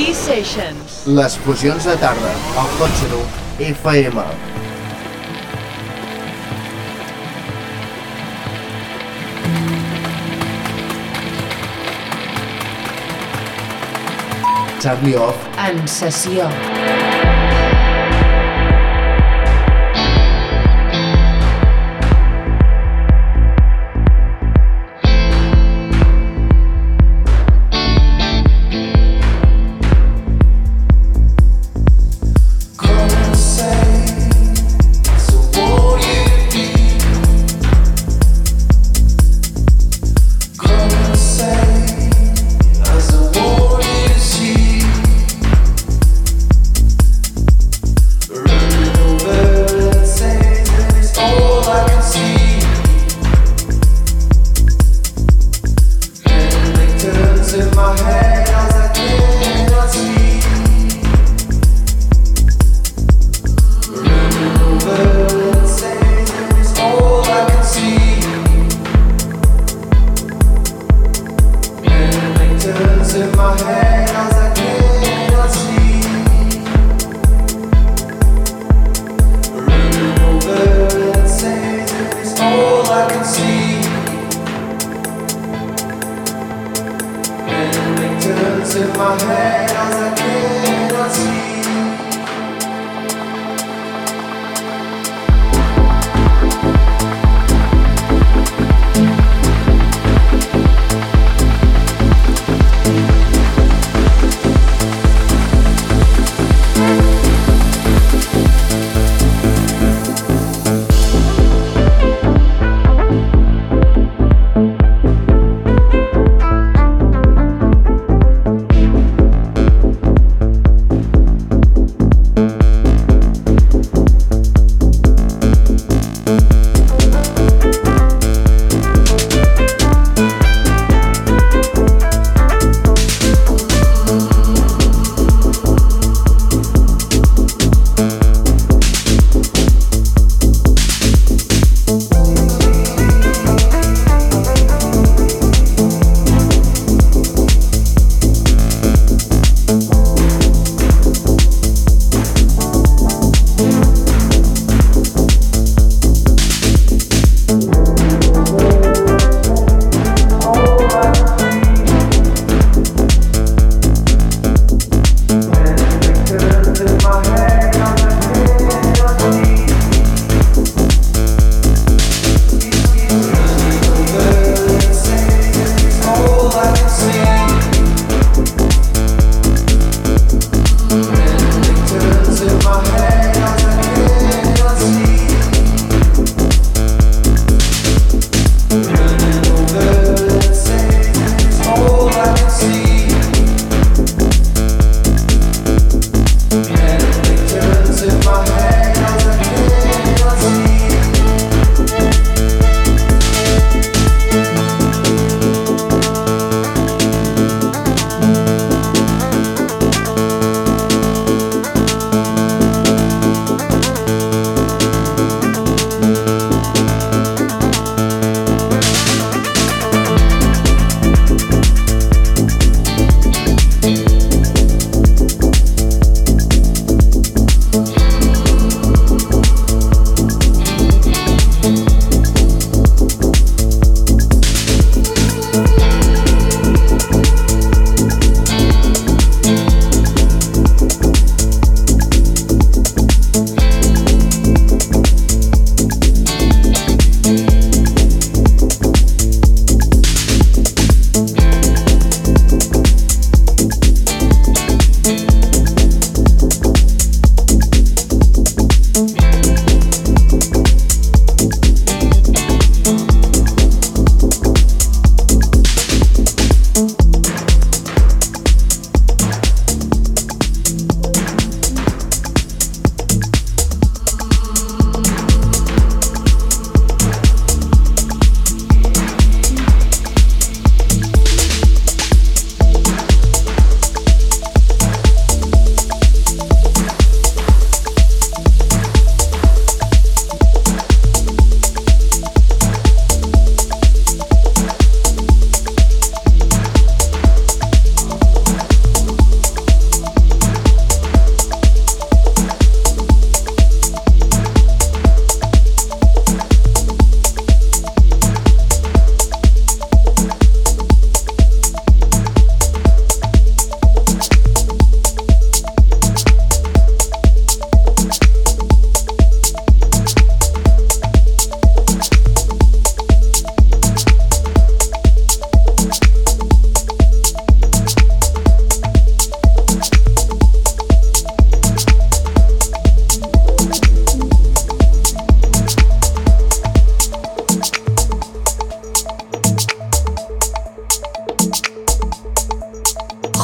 E-Sessions. Les fusions de tarda, al cotxe dur, FM. Charlie Off, En sessió.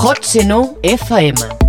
Hot Seno FM.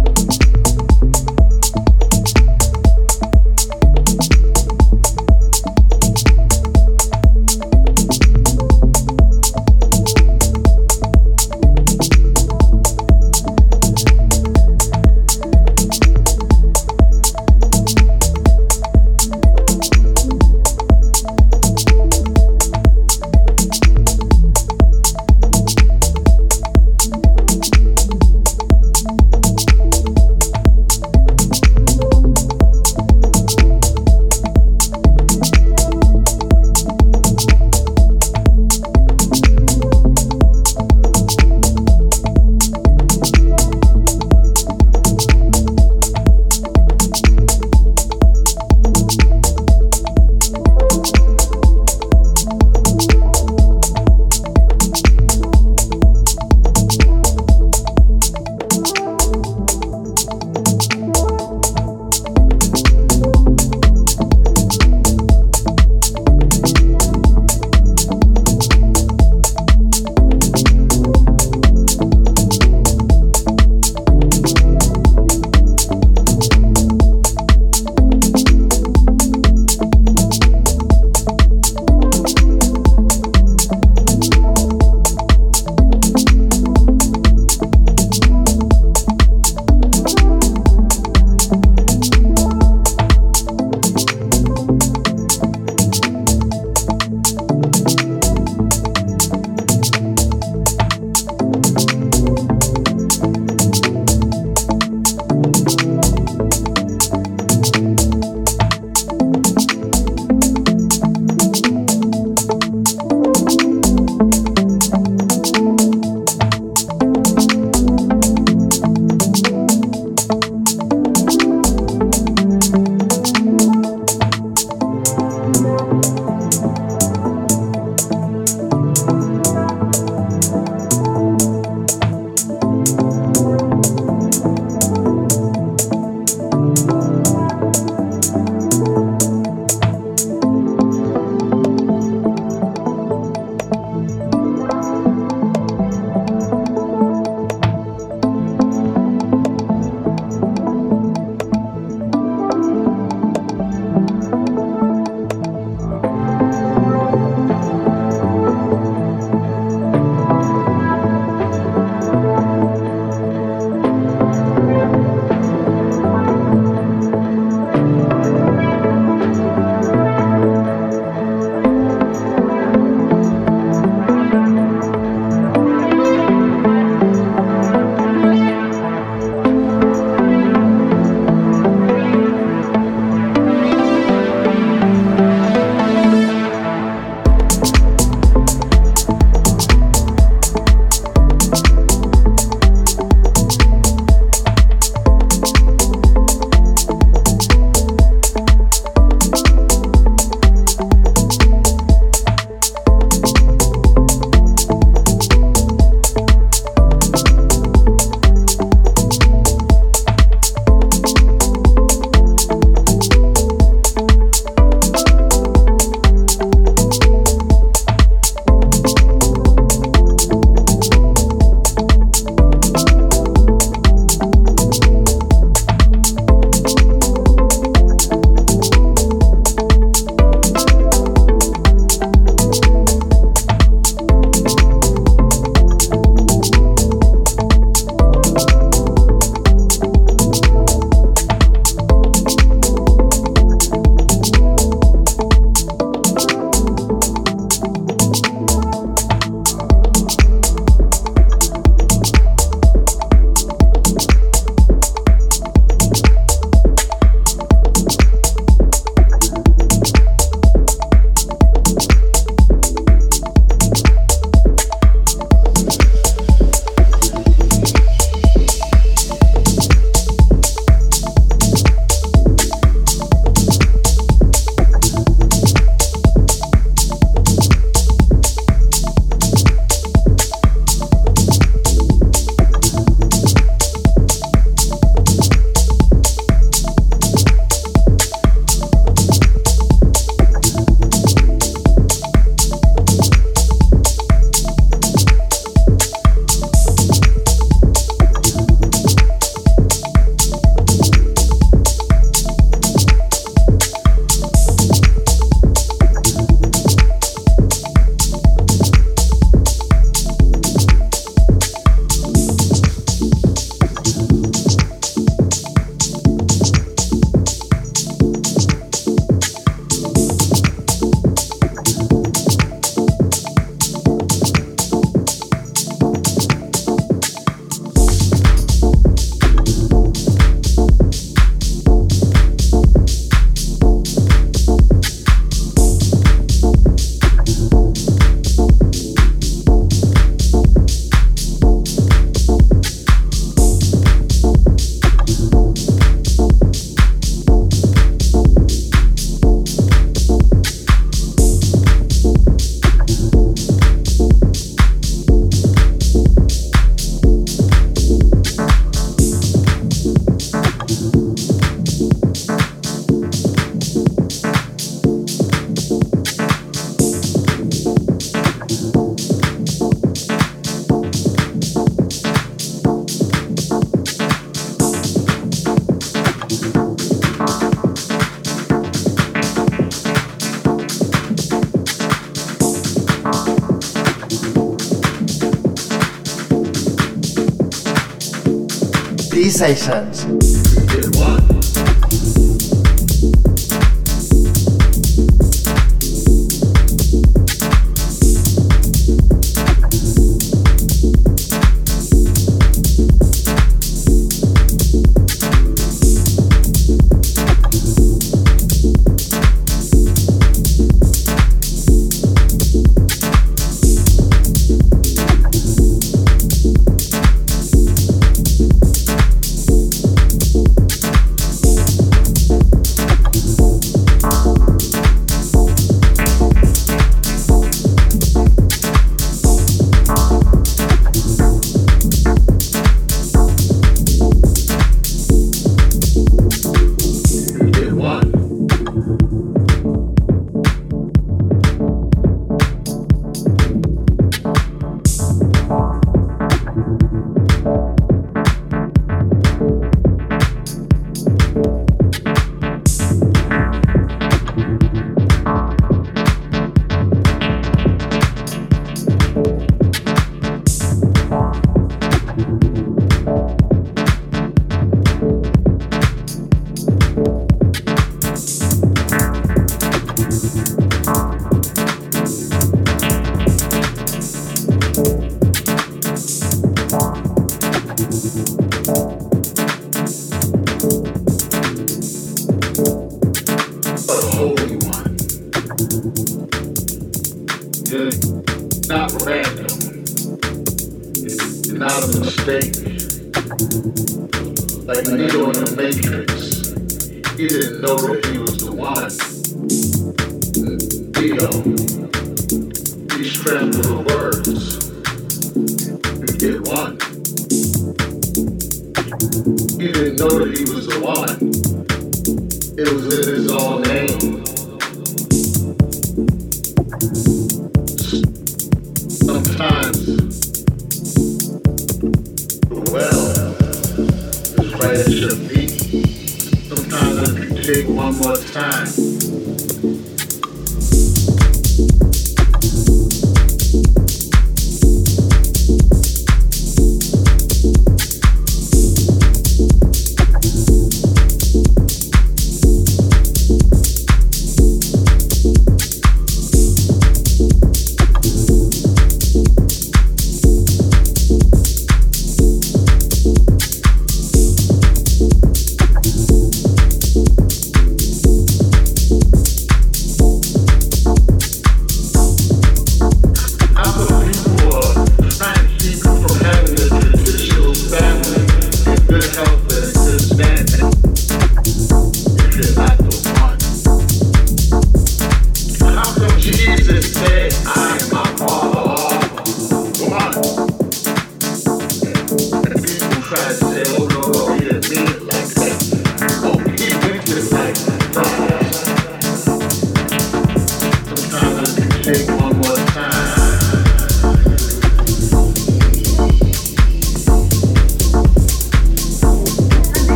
Sensations.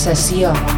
Sessió.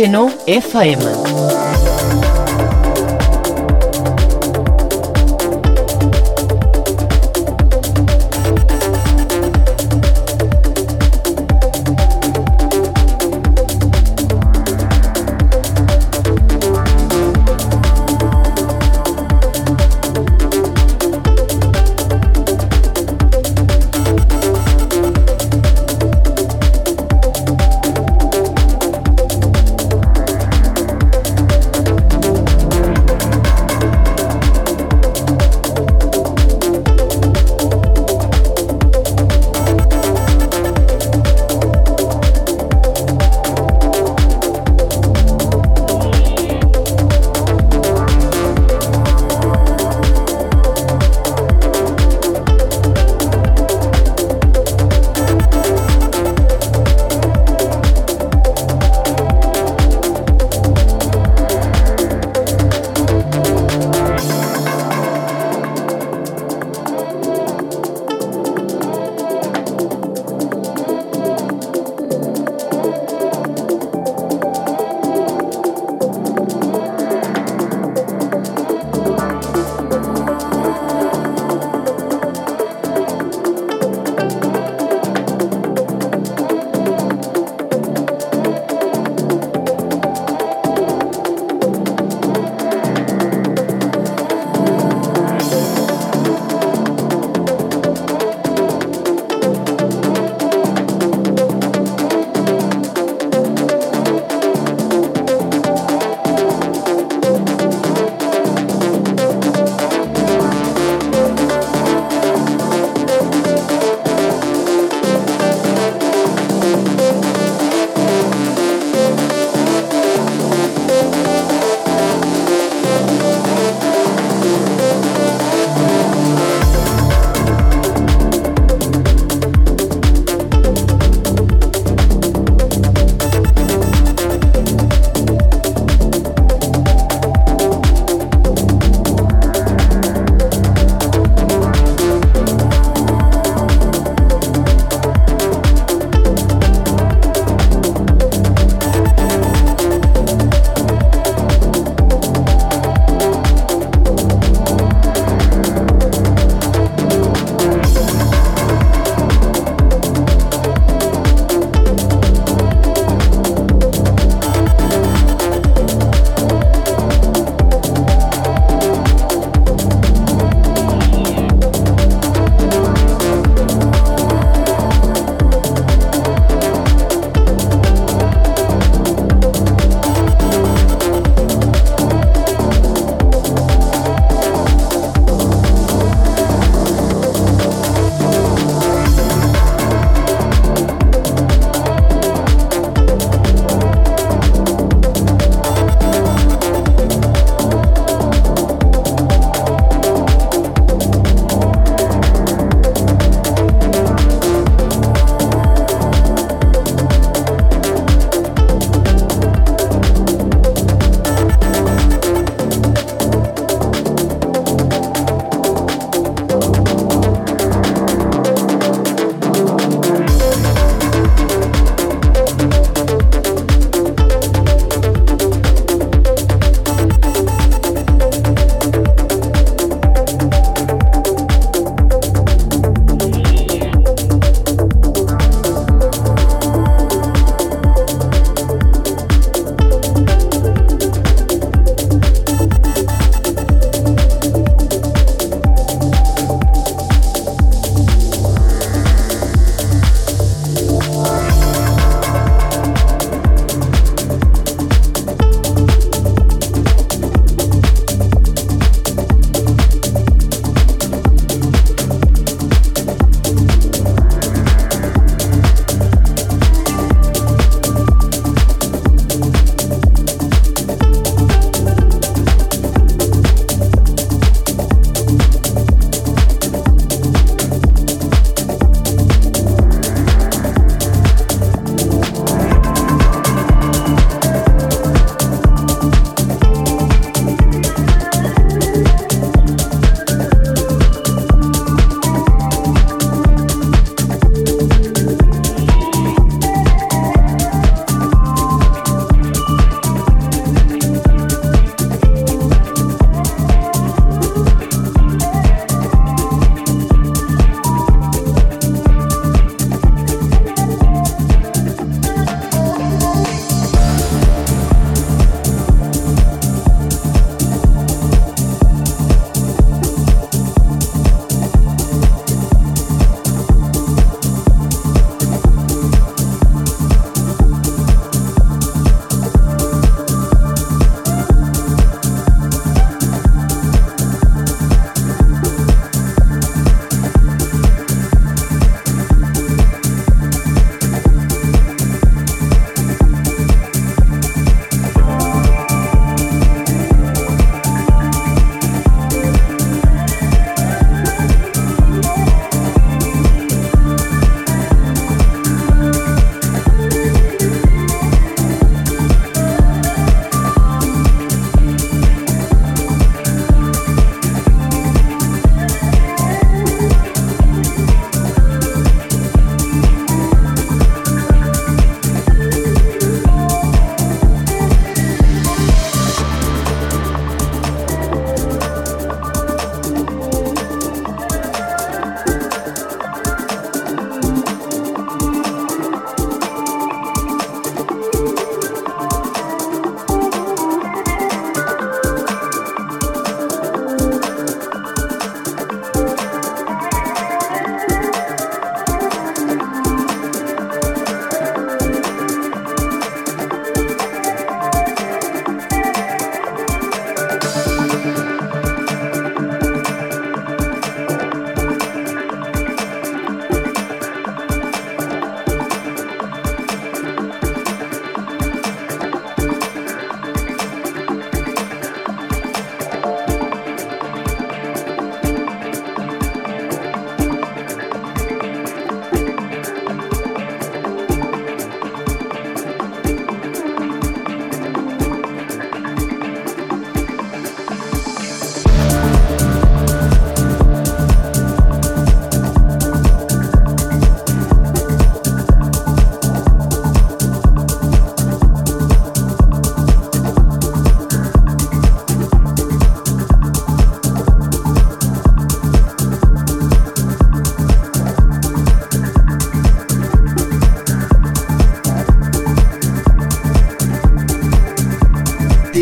Seno FM.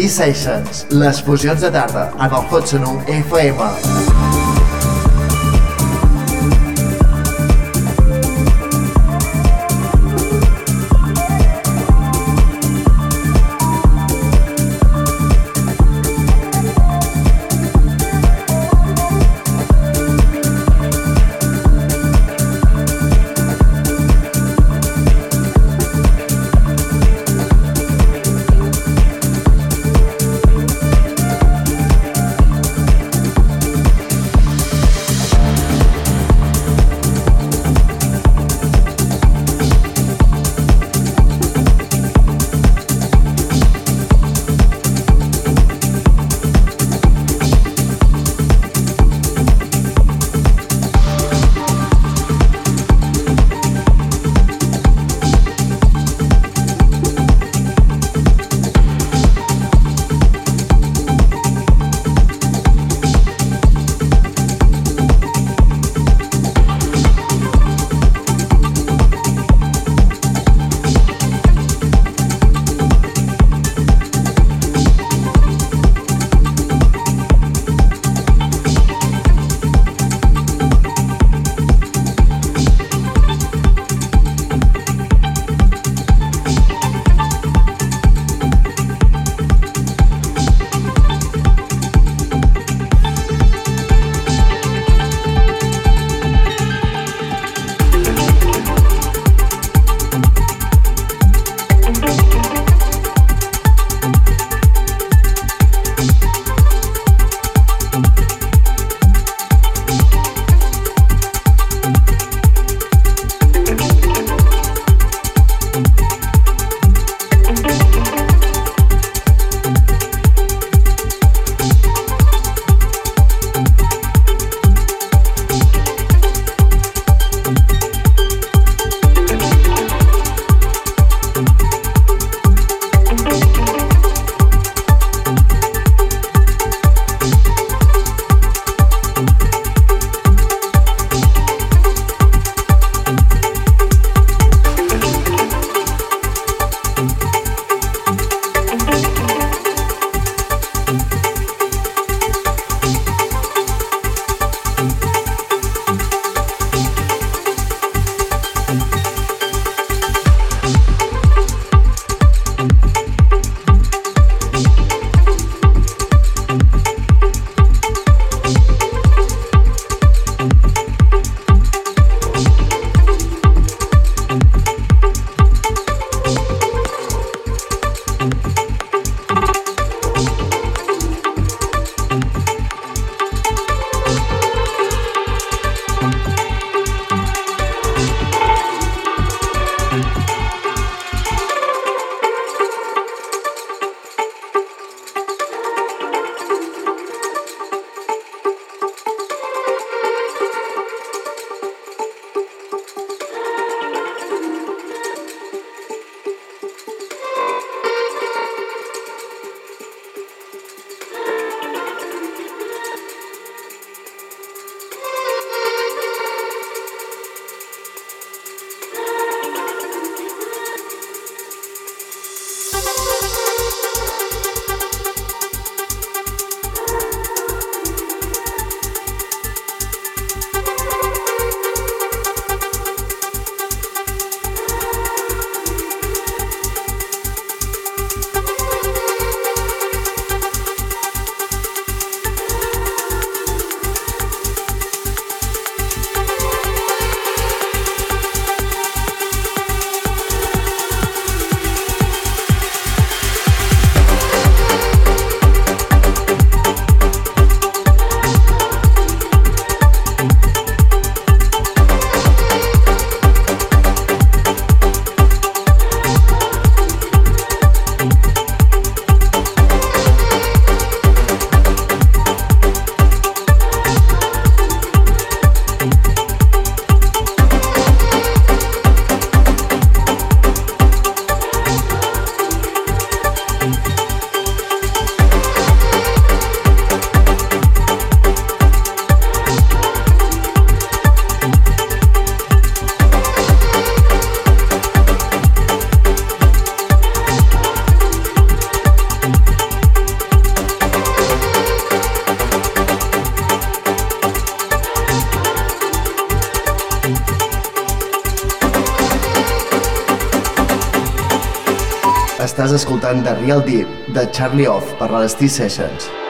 Sessions, les fusions de tarda en el Hot Sonu FM. Real Deep, de Charlie Off, per les T-Sessions.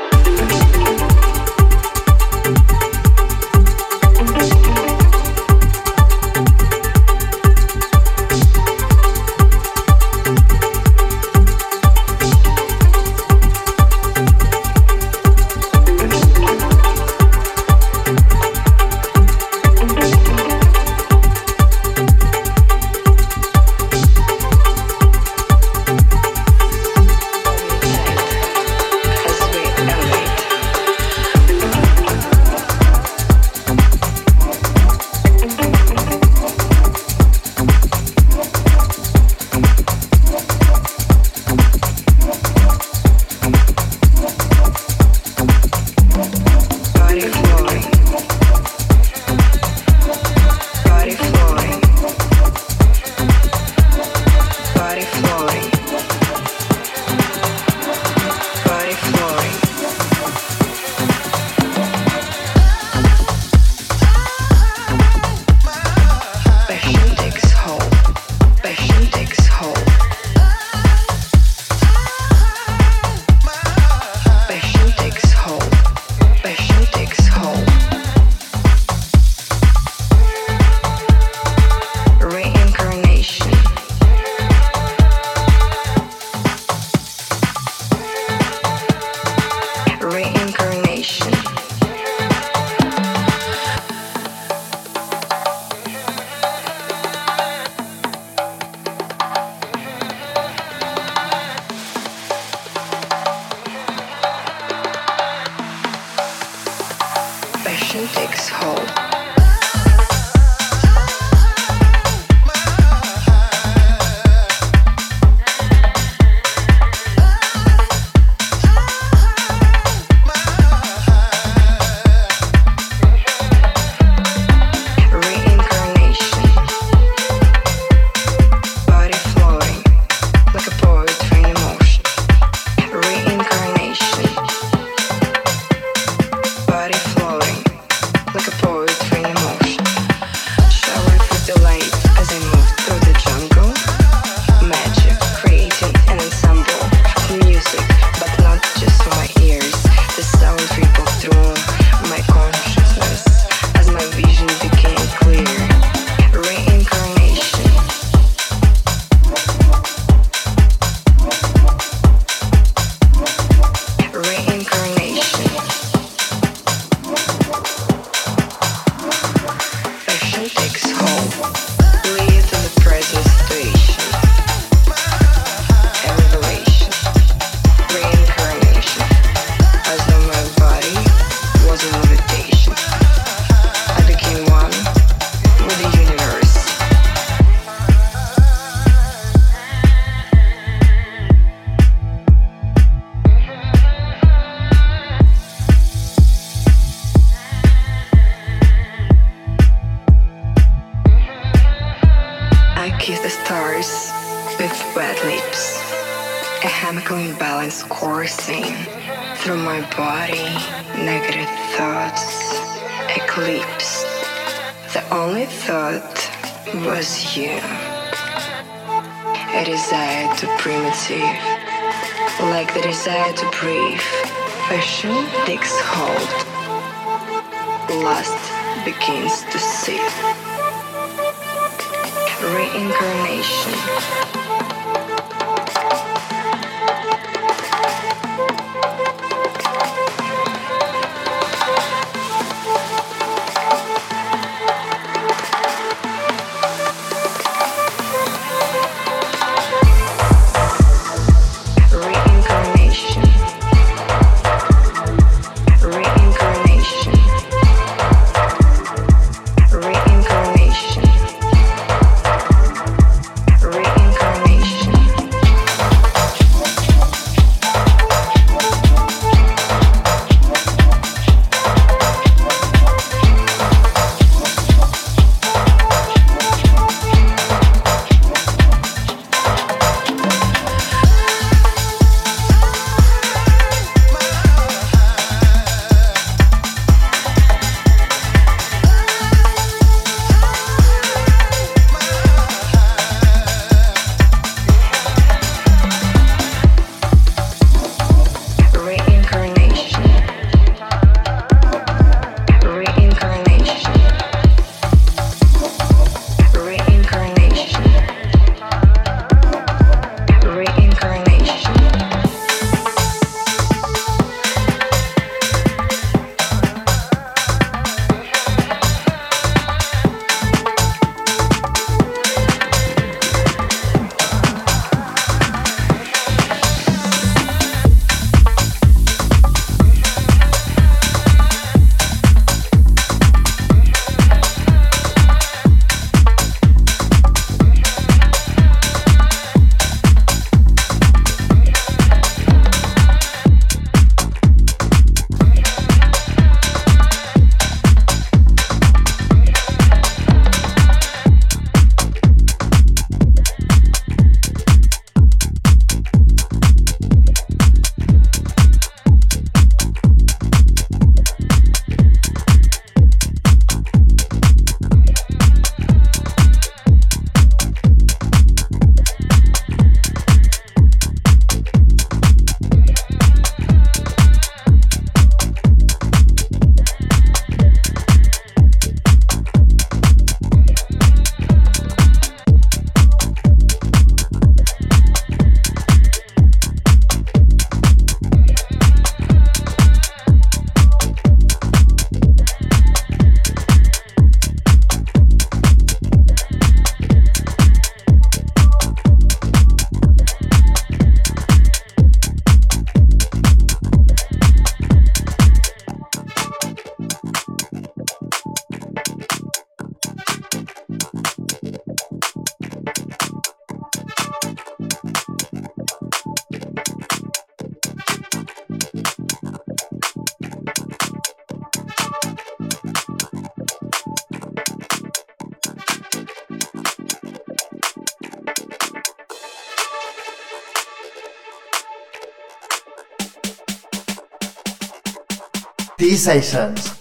T-Sessions.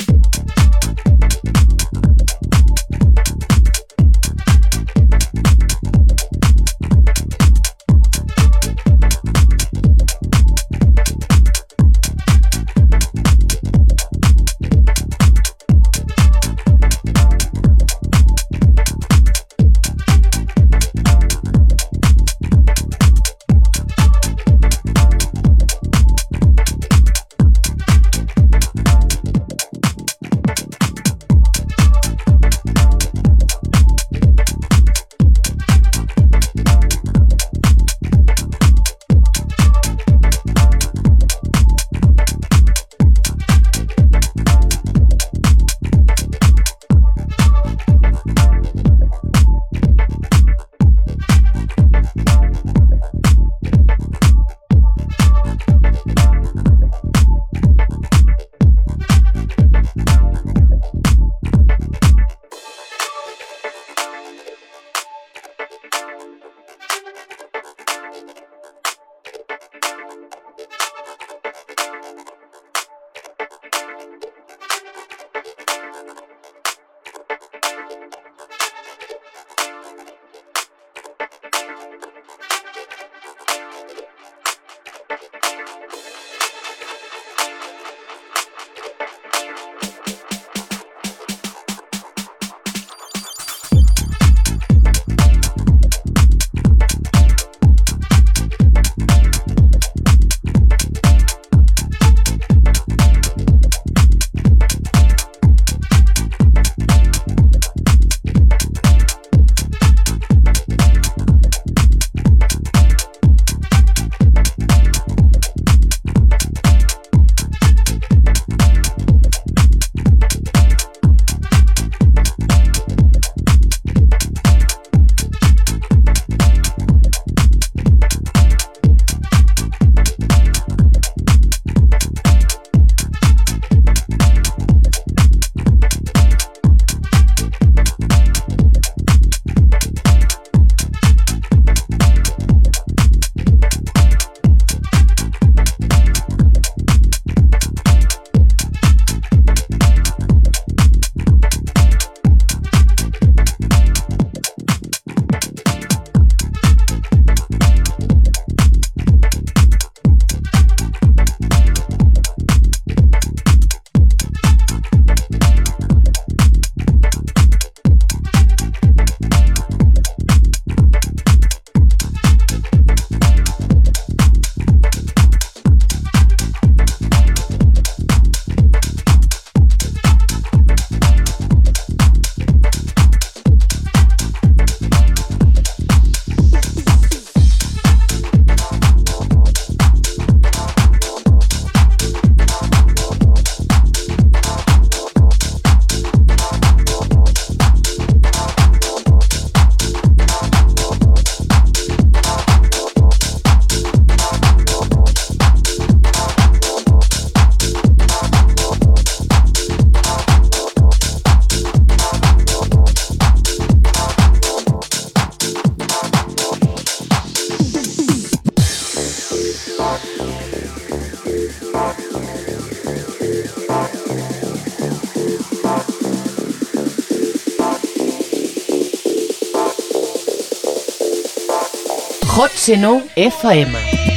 Seno FM.